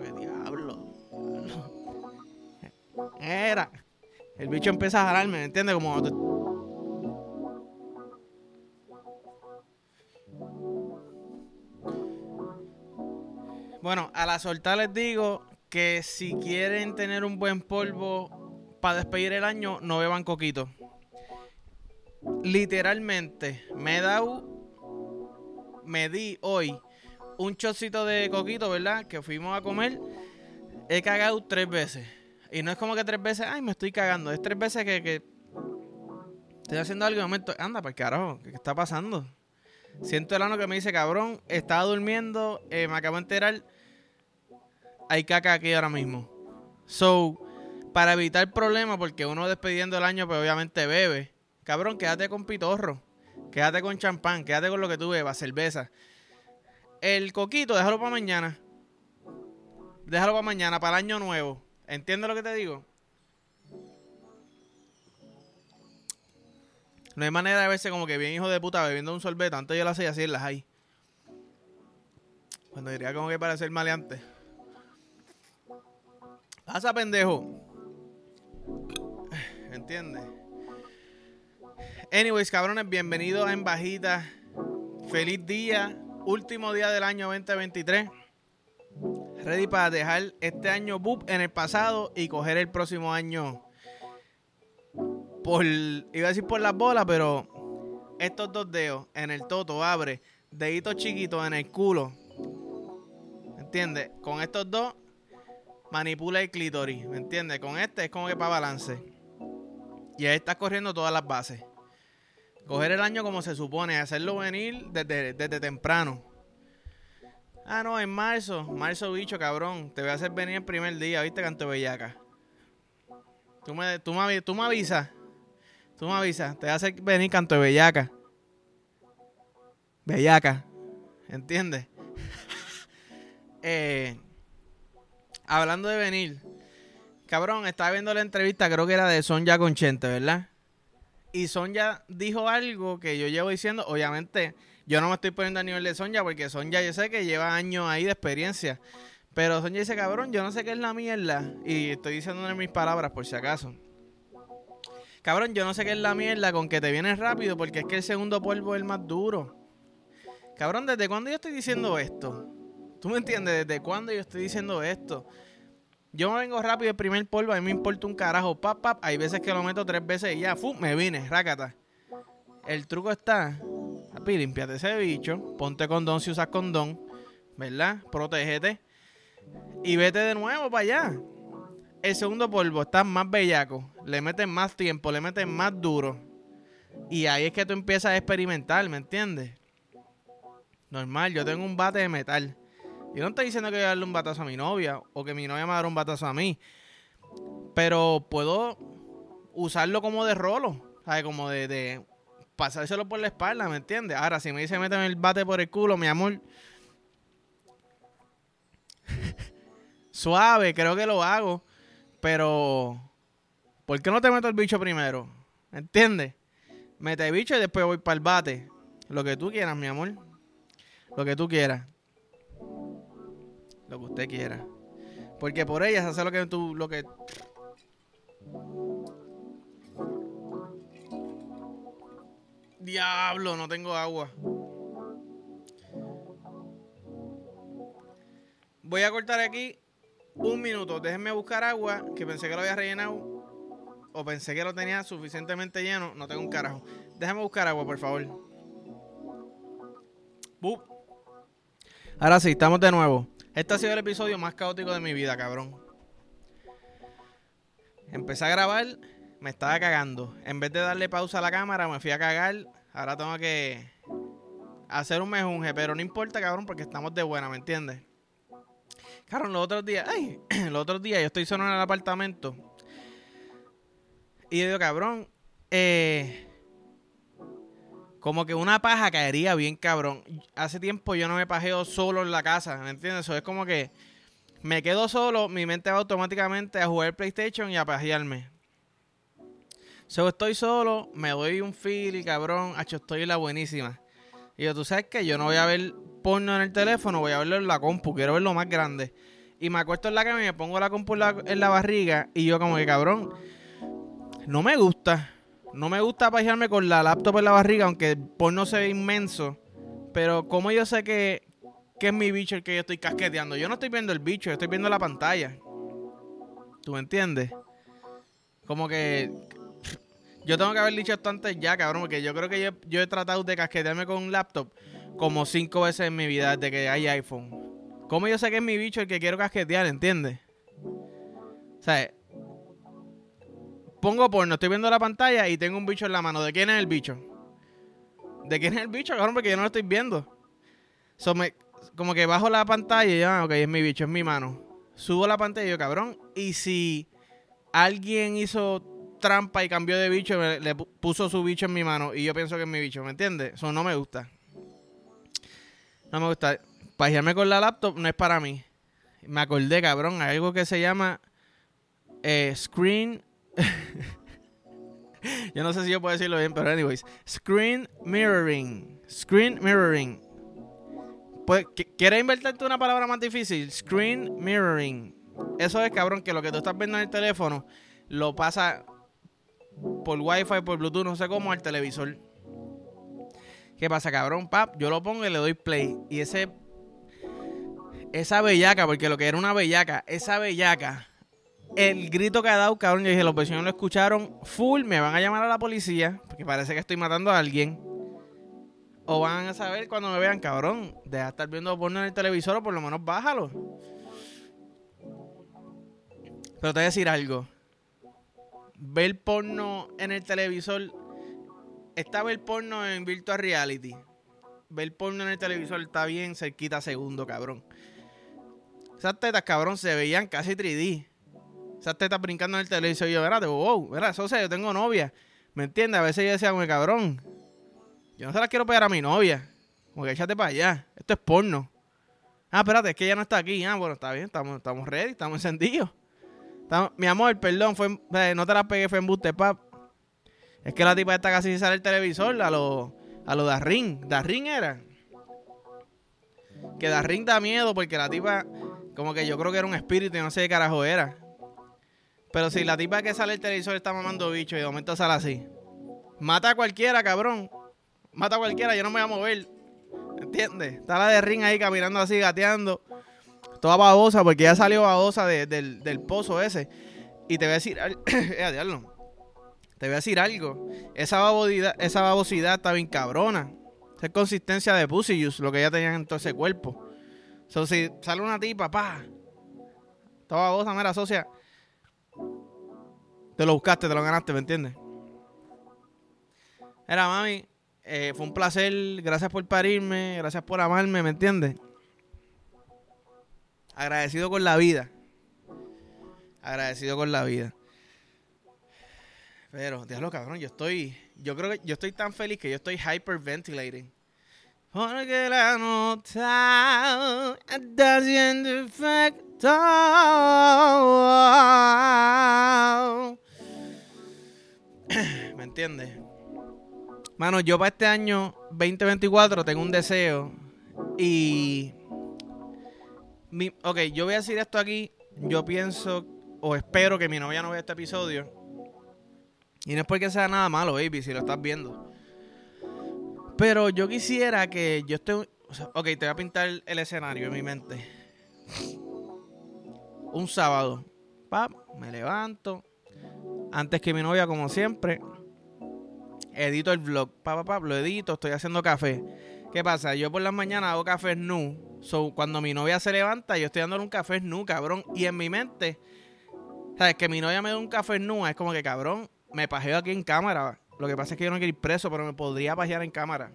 que diablo. Era. El bicho empieza a jalarme, ¿me entiendes? Como. Bueno, a la soltar les digo que si quieren tener un buen polvo para despedir el año, no beban coquito. Literalmente, me he dado, me di hoy un chocito de coquito, ¿verdad? Que fuimos a comer. He cagado tres veces. Y no es como que tres veces, ay, me estoy cagando. Es tres veces que, que estoy haciendo algo y momento, anda, para carajo, ¿qué está pasando? Siento el ano que me dice, cabrón, estaba durmiendo, eh, me acabo de enterar, hay caca aquí ahora mismo. So, para evitar problemas, porque uno despidiendo el año, pues obviamente bebe. Cabrón, quédate con pitorro, quédate con champán, quédate con lo que tú bebas, cerveza. El coquito, déjalo para mañana. Déjalo para mañana, para el año nuevo. ¿Entiendes lo que te digo? No hay manera de verse como que bien hijo de puta bebiendo un sorbete. Antes yo lo hacía así en las hay. Cuando diría como que para ser maleante. Pasa, pendejo. ¿Entiendes? Anyways, cabrones, bienvenidos a En Bajita. Feliz día. Último día del año 2023 ready para dejar este año boop en el pasado y coger el próximo año por, iba a decir por las bolas, pero estos dos dedos en el toto abre, deditos chiquitos en el culo, ¿me entiendes? Con estos dos manipula el clítoris, ¿me entiendes? Con este es como que para balance. Y ahí estás corriendo todas las bases. Coger el año como se supone, hacerlo venir desde, desde temprano. Ah, no, en marzo. Marzo, bicho, cabrón. Te voy a hacer venir el primer día, ¿viste, canto bellaca? Tú me, tú me, tú me avisas. Tú me avisas. Te voy a hacer venir canto de bellaca. Bellaca. ¿Entiendes? eh, hablando de venir. Cabrón, estaba viendo la entrevista, creo que era de Sonja Conchente, ¿verdad? Y Sonja dijo algo que yo llevo diciendo, obviamente yo no me estoy poniendo a nivel de Sonja porque Sonja yo sé que lleva años ahí de experiencia. Pero Sonja dice, cabrón, yo no sé qué es la mierda. Y estoy diciéndole mis palabras por si acaso. Cabrón, yo no sé qué es la mierda con que te vienes rápido porque es que el segundo polvo es el más duro. Cabrón, ¿desde cuándo yo estoy diciendo esto? ¿Tú me entiendes? ¿Desde cuándo yo estoy diciendo esto? Yo me vengo rápido el primer polvo, a mí me importa un carajo, pap, pap. Hay veces que lo meto tres veces y ya, fu, me vine, rácata. El truco está Papi, limpiate ese bicho, ponte condón si usas condón, ¿verdad? Protégete y vete de nuevo para allá. El segundo polvo está más bellaco, le metes más tiempo, le metes más duro. Y ahí es que tú empiezas a experimentar, ¿me entiendes? Normal, yo tengo un bate de metal. Yo no estoy diciendo que voy a darle un batazo a mi novia o que mi novia me va a dar un batazo a mí. Pero puedo usarlo como de rolo, ¿sabes? Como de, de pasárselo por la espalda, ¿me entiendes? Ahora, si me dice méteme el bate por el culo, mi amor. Suave, creo que lo hago. Pero, ¿por qué no te meto el bicho primero? ¿Me entiendes? Mete el bicho y después voy para el bate. Lo que tú quieras, mi amor. Lo que tú quieras. Lo que usted quiera. Porque por ella se hace lo que tú, lo que Diablo, no tengo agua. Voy a cortar aquí un minuto. Déjenme buscar agua, que pensé que lo había rellenado. O pensé que lo tenía suficientemente lleno. No tengo un carajo. Déjenme buscar agua, por favor. Ahora sí, estamos de nuevo. Este ha sido el episodio más caótico de mi vida, cabrón. Empecé a grabar, me estaba cagando. En vez de darle pausa a la cámara, me fui a cagar Ahora tengo que hacer un mejunje, pero no importa, cabrón, porque estamos de buena, ¿me entiendes? Cabrón, los otros días, ay, los otros días yo estoy solo en el apartamento. Y yo digo, cabrón, eh, como que una paja caería bien, cabrón. Hace tiempo yo no me pajeo solo en la casa, ¿me entiendes? Eso es como que me quedo solo, mi mente va automáticamente a jugar PlayStation y a pajearme. So, estoy solo, me doy un feel y cabrón, hacho, estoy la buenísima. Y yo, tú sabes que yo no voy a ver porno en el teléfono, voy a verlo en la compu, quiero verlo más grande. Y me acuesto en la cama y me pongo la compu en la, barriga. Y yo como que cabrón. No me gusta. No me gusta pajearme con la laptop en la barriga, aunque el porno se ve inmenso. Pero como yo sé que, que es mi bicho el que yo estoy casqueteando. Yo no estoy viendo el bicho, yo estoy viendo la pantalla. ¿Tú me entiendes? Como que yo tengo que haber dicho esto antes ya, cabrón, porque yo creo que yo, he tratado de casquetearme con un laptop como cinco veces en mi vida desde que hay iPhone. ¿Cómo yo sé que es mi bicho el que quiero casquetear, entiendes? O sea, pongo porno, estoy viendo la pantalla y tengo un bicho en la mano. ¿De quién es el bicho? ¿De quién es el bicho, cabrón? Porque yo no lo estoy viendo. como que bajo la pantalla y yo, ah, ok, es mi bicho, es mi mano. Subo la pantalla y yo, cabrón. Y si alguien hizo trampa y cambió de bicho, le puso su bicho en mi mano y yo pienso que es mi bicho, ¿me entiendes? Eso no me gusta. No me gusta. Pajearme con la laptop no es para mí. Me acordé, cabrón, hay algo que se llama eh, screen. yo no sé si yo puedo decirlo bien, pero anyways. Screen mirroring. Screen mirroring. Pues, ¿Quieres inventarte una palabra más difícil? Screen mirroring. Eso es, cabrón, que lo que tú estás viendo en el teléfono lo pasa por wifi, por bluetooth, no sé cómo, al televisor. ¿Qué pasa, cabrón? Pap, yo lo pongo y le doy play. Y ese. Esa bellaca, porque lo que era una bellaca, esa bellaca, el grito que ha dado, cabrón, yo dije, los vecinos lo escucharon full, me van a llamar a la policía, porque parece que estoy matando a alguien. O van a saber cuando me vean, cabrón, deja de estar viendo porno en el televisor o por lo menos bájalo. Pero te voy a decir algo ver porno en el televisor. Está ver porno en virtual reality. Ver porno en el televisor está bien cerquita segundo, cabrón. Esas tetas, cabrón, se veían casi 3D. Esas tetas brincando en el televisor. Y yo, verá, wow, verá, eso sea, yo tengo novia. ¿Me entiendes? A veces yo decía, como cabrón, yo no se las quiero pegar a mi novia. Como que échate para allá. Esto es porno. Ah, espérate, es que ella no está aquí. Ah, bueno, está bien, estamos, estamos ready, estamos encendidos mi amor, perdón, fue, eh, no te la pegué, fue en buste, pap. Es que la tipa está casi sale el televisor a lo, a lo Darrin. Darrin era. Que Darrin da miedo porque la tipa, como que yo creo que era un espíritu y no sé qué carajo era. Pero si la tipa que sale el televisor está mamando bicho y de momento sale así. Mata a cualquiera, cabrón. Mata a cualquiera, yo no me voy a mover. ¿Entiendes? Está la de ring ahí caminando así, gateando toda babosa, porque ya salió babosa del, pozo ese. Y te voy a decir, eh, te voy a decir algo. Esa babosidad, esa babosidad está bien cabrona. Esa es consistencia de pussy juice, lo que ya tenían en todo ese cuerpo. So, si sale una tipa, pa, toda babosa, mera socia. Te lo buscaste, te lo ganaste, ¿me entiendes? Era mami, eh, fue un placer. Gracias por parirme, gracias por amarme, ¿me entiendes? Agradecido con la vida. Agradecido con la vida. Pero, diablo, cabrón, yo estoy. Yo creo que yo estoy tan feliz que yo estoy hyperventilating. Porque la nota está haciendo efecto. ¿Me entiendes? Mano, yo para este año 2024 tengo un deseo. Y ok, yo voy a decir esto aquí. Yo pienso o espero que mi novia no vea este episodio. Y no es porque sea nada malo, baby, si lo estás viendo. Pero yo quisiera que yo esté. ok, te voy a pintar el escenario en mi mente. Un sábado. Pap, me levanto. Antes que mi novia, como siempre. Edito el vlog. Pap, pap, lo edito. Estoy haciendo café. ¿Qué pasa? Yo por las mañanas hago café nu So, cuando mi novia se levanta, yo estoy dándole un café nu, cabrón. Y en mi mente, ¿sabes? Que mi novia me dé un café nu es como que, cabrón, me pajeo aquí en cámara. Lo que pasa es que yo no quiero ir preso, pero me podría pajear en cámara.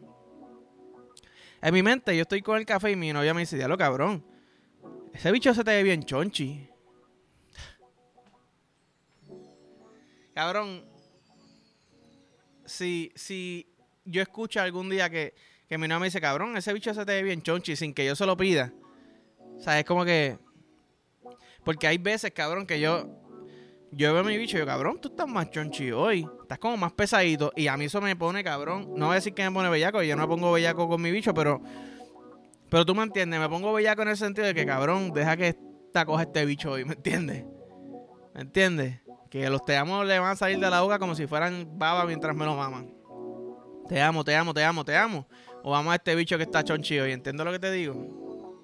En mi mente, yo estoy con el café y mi novia me dice, diablo, cabrón. Ese bicho se te ve bien chonchi. Cabrón, si, si yo escucho algún día que que mi novia me dice, cabrón, ese bicho se te ve bien chonchi sin que yo se lo pida. O sea, es como que. Porque hay veces, cabrón, que yo. Yo veo a mi bicho y yo, cabrón, tú estás más chonchi hoy. Estás como más pesadito. Y a mí eso me pone, cabrón. No voy a decir que me pone bellaco, yo no pongo bellaco con mi bicho, pero. Pero tú me entiendes, me pongo bellaco en el sentido de que, cabrón, deja que afecta coge este bicho hoy, ¿me entiendes? ¿Me entiendes? Que los te amo le van a salir de la boca como si fueran baba mientras me lo maman. Te amo, te amo, te amo, te amo. O vamos a este bicho que está chonchi hoy. ¿Entiendes lo que te digo?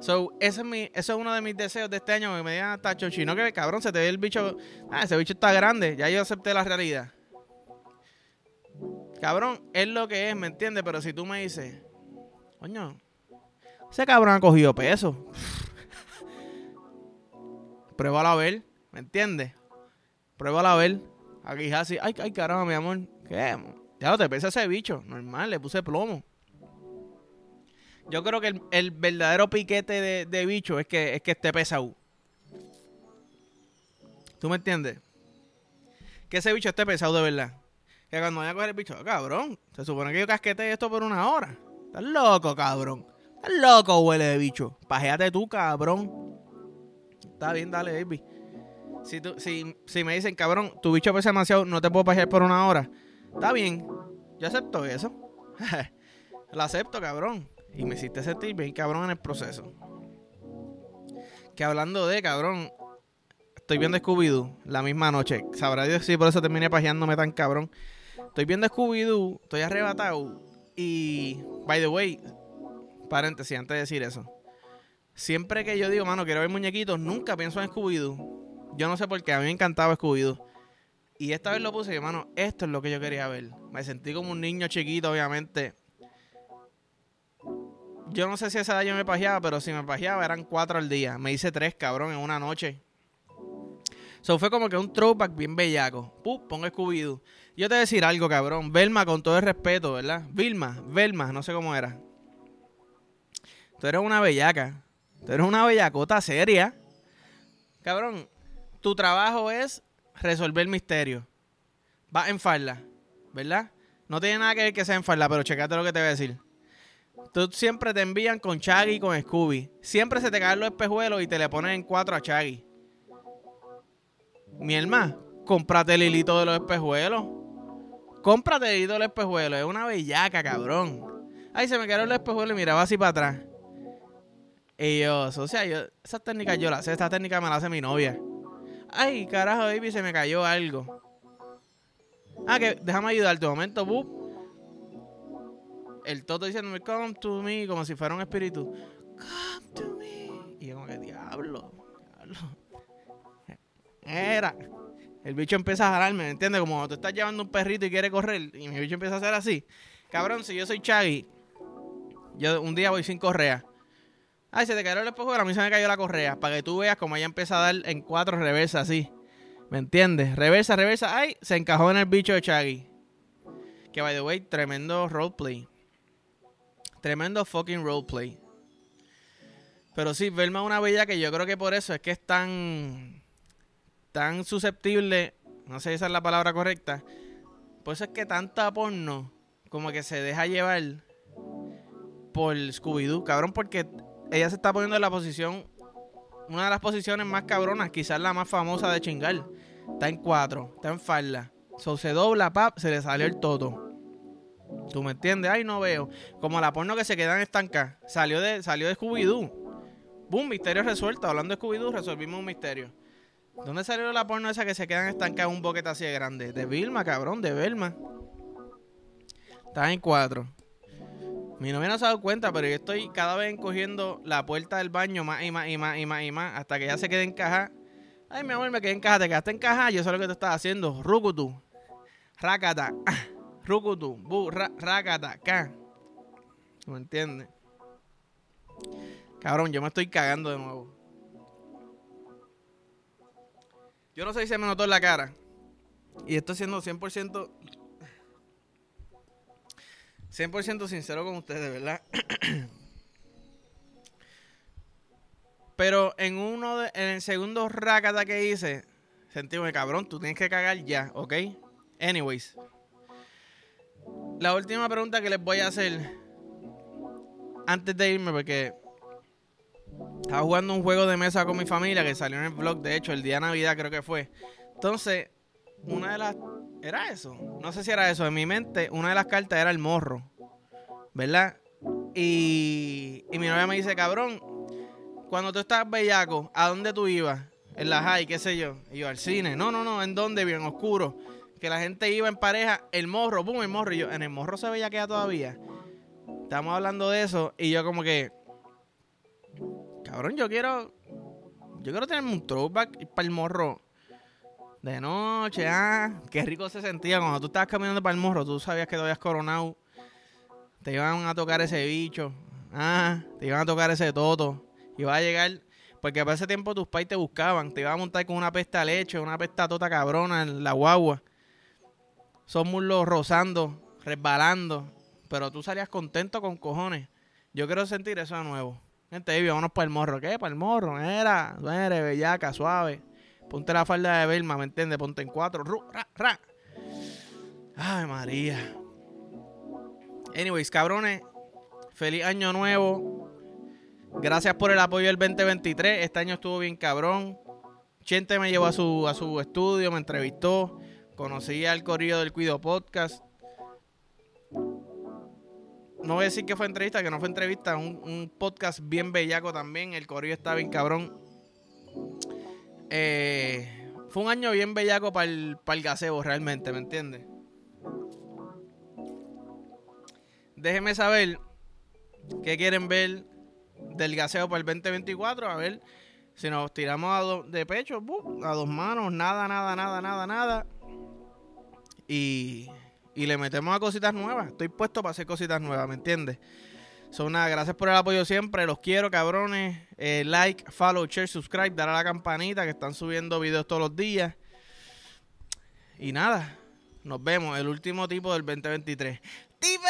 So, ese es mi, eso es uno de mis deseos de este año, que me digan, está chonchi. No que, cabrón, se te ve el bicho. Ah, ese bicho está grande. Ya yo acepté la realidad. Cabrón, es lo que es, ¿me entiendes? Pero si tú me dices, coño, ese cabrón ha cogido peso. Pruébalo a ver, ¿me entiendes? Pruébalo a ver. Aquí así, ay, ay, caramba, mi amor. ¿Qué? Ya no te pesa ese bicho. Normal, le puse plomo. Yo creo que el, verdadero piquete de, bicho es que, es que esté pesado. ¿Tú me entiendes? Que ese bicho esté pesado de verdad. Que cuando vaya a coger el bicho, cabrón, se supone que yo casquete esto por una hora. Estás loco, cabrón. Estás loco, huele de bicho. Pajeate tú, cabrón. Está bien, dale, baby. Si, tú, si, si me dicen, cabrón, tu bicho pesa demasiado, no te puedo pajear por una hora. Está bien. Yo acepto eso. Lo acepto, cabrón. Y me hiciste sentir bien, cabrón, en el proceso. Que hablando de, cabrón, estoy viendo Scooby-Doo la misma noche. Sabrá Dios si por eso terminé pajeándome tan cabrón. Estoy viendo Scooby-Doo, estoy arrebatado. Y, by the way, paréntesis, antes de decir eso. Siempre que yo digo, mano, quiero ver muñequitos, nunca pienso en Scooby-Doo. Yo no sé por qué, a mí me encantaba Scooby-Doo. Y esta vez lo puse y, mano, esto es lo que yo quería ver. Me sentí como un niño chiquito, obviamente. Yo no sé si esa edad yo me pajeaba, pero si me pajeaba eran cuatro al día. Me hice tres, cabrón, en una noche. So fue como que un throwback bien bellaco. Pup, pongo Scooby-Doo. Yo te voy a decir algo, cabrón. Velma, con todo el respeto, ¿verdad? Vilma, Velma, no sé cómo era. Tú eres una bellaca. Tú eres una bellacota seria. Cabrón, tu trabajo es resolver misterios. Va en falda, ¿verdad? No tiene nada que ver que sea en falda, pero checate lo que te voy a decir. Tú siempre te envían con Chaggy y con Scooby. Siempre se te caen los espejuelos y te le ponen en cuatro a Chaggy. Mi hermano, cómprate el hilito de los espejuelos. Cómprate el hilito de los espejuelos. Es una bellaca, cabrón. Ay, se me quedaron los espejuelos y miraba así para atrás. Y yo, o sea, yo, esas técnicas yo las sé, esta técnica me la hace mi novia. Ay, carajo, baby, se me cayó algo. Ah, que déjame ayudarte un momento, bup. El toto diciéndome, come to me, como si fuera un espíritu. Come to me. Y yo como que, diablo, diablo. Era. El bicho empieza a jalarme, ¿me entiendes? Como tú estás llevando un perrito y quiere correr, y mi bicho empieza a hacer así. Cabrón, si yo soy Chaggy, yo un día voy sin correa. Ay, se te cayó el espejo, a mí se me cayó la correa. Para que tú veas como ella empieza a dar en cuatro reversas así. ¿Me entiendes? Reversa, reversa. Ay, se encajó en el bicho de Chaggy. Que, by the way, tremendo roleplay. Tremendo fucking roleplay. Pero sí, Velma es una bella que yo creo que por eso es que es tan. tan susceptible. No sé si esa es la palabra correcta. Por eso es que tanta porno. como que se deja llevar. por Scooby-Doo. Cabrón, porque ella se está poniendo en la posición, una de las posiciones más cabronas, quizás la más famosa de chingar. Está en cuatro, está en falda. So, se dobla, pap, se le salió el toto. ¿Tú me entiendes? Ay, no veo. Como la porno que se quedan estancada. Salió de, salió de Scooby-Doo. Boom, misterio resuelto. Hablando de Scooby-Doo, resolvimos un misterio. ¿Dónde salió la porno esa que se quedan estancadas un boquete así de grande? De Vilma, cabrón, de Vilma. Está en cuatro. Mi novia no se ha dado cuenta, pero yo estoy cada vez encogiendo la puerta del baño más y más y más y más y más hasta que ya se quede encajada. Ay, mi amor, me quedé encajada, te quedaste encajada, yo sé lo que tú estás haciendo. Rukutu, rakata, rukutu, bu, rakata, ka. ¿Me entiendes? Cabrón, yo me estoy cagando de nuevo. Yo no sé si se me notó en la cara. Y estoy siendo 100% 100% sincero con ustedes, ¿verdad? Pero en uno de, en el segundo rakata que hice, sentíme, cabrón, tú tienes que cagar ya, ¿ok? Anyways. La última pregunta que les voy a hacer antes de irme, porque estaba jugando un juego de mesa con mi familia que salió en el vlog, de hecho, el día de Navidad creo que fue. Entonces, una de las ¿Era eso? No sé si era eso. En mi mente, una de las cartas era el morro. ¿Verdad? Y, y mi novia me dice, cabrón, cuando tú estabas bellaco, ¿a dónde tú ibas? En la high, qué sé yo. Iba al cine. No, no, no, ¿en dónde? Bien oscuro. Que la gente iba en pareja, el morro, pum, el morro. Y yo, en el morro se bellaquea todavía. Estamos hablando de eso y yo como que... Cabrón, yo quiero... Yo quiero tener un throwback para el morro. De noche, ah. Qué rico se sentía cuando tú estabas caminando para el morro. Tú sabías que te habías coronado. Te iban a tocar ese bicho. Ah, te iban a tocar ese toto. Iba a llegar, porque para ese tiempo tus pais te buscaban. Te iban a montar con una pesta leche, una pesta tota cabrona en la guagua. Son muslos rozando, resbalando. Pero tú salías contento con cojones. Yo quiero sentir eso de nuevo. Gente, vámonos para el morro. ¿Qué? Para el morro. Era, eres bellaca, suave. Ponte la falda de Belma, ¿me entiendes? Ponte en cuatro. Ru, ra, ra. Ay, María. Anyways, cabrones. Feliz año nuevo. Gracias por el apoyo del 2023. Este año estuvo bien cabrón. Chente me llevó a su, a su estudio, me entrevistó. Conocí al corrido del Cuido Podcast. No voy a decir que fue entrevista, que no fue entrevista. Un, un podcast bien bellaco también. El corrido está bien cabrón. Eh, fue un año bien bellaco para el, para el gaseo, realmente, ¿me entiendes? Déjenme saber qué quieren ver del gaseo para el 2024. A ver si nos tiramos a do- de pecho, a dos manos, nada, nada, nada, nada, nada. Y, y le metemos a cositas nuevas. Estoy puesto para hacer cositas nuevas, ¿me entiendes? Son nada, gracias por el apoyo siempre. Los quiero, cabrones. Eh, like, follow, share, subscribe, dar a la campanita que están subiendo videos todos los días. Y nada, nos vemos. El último tipo del 2023. ¡Tipo!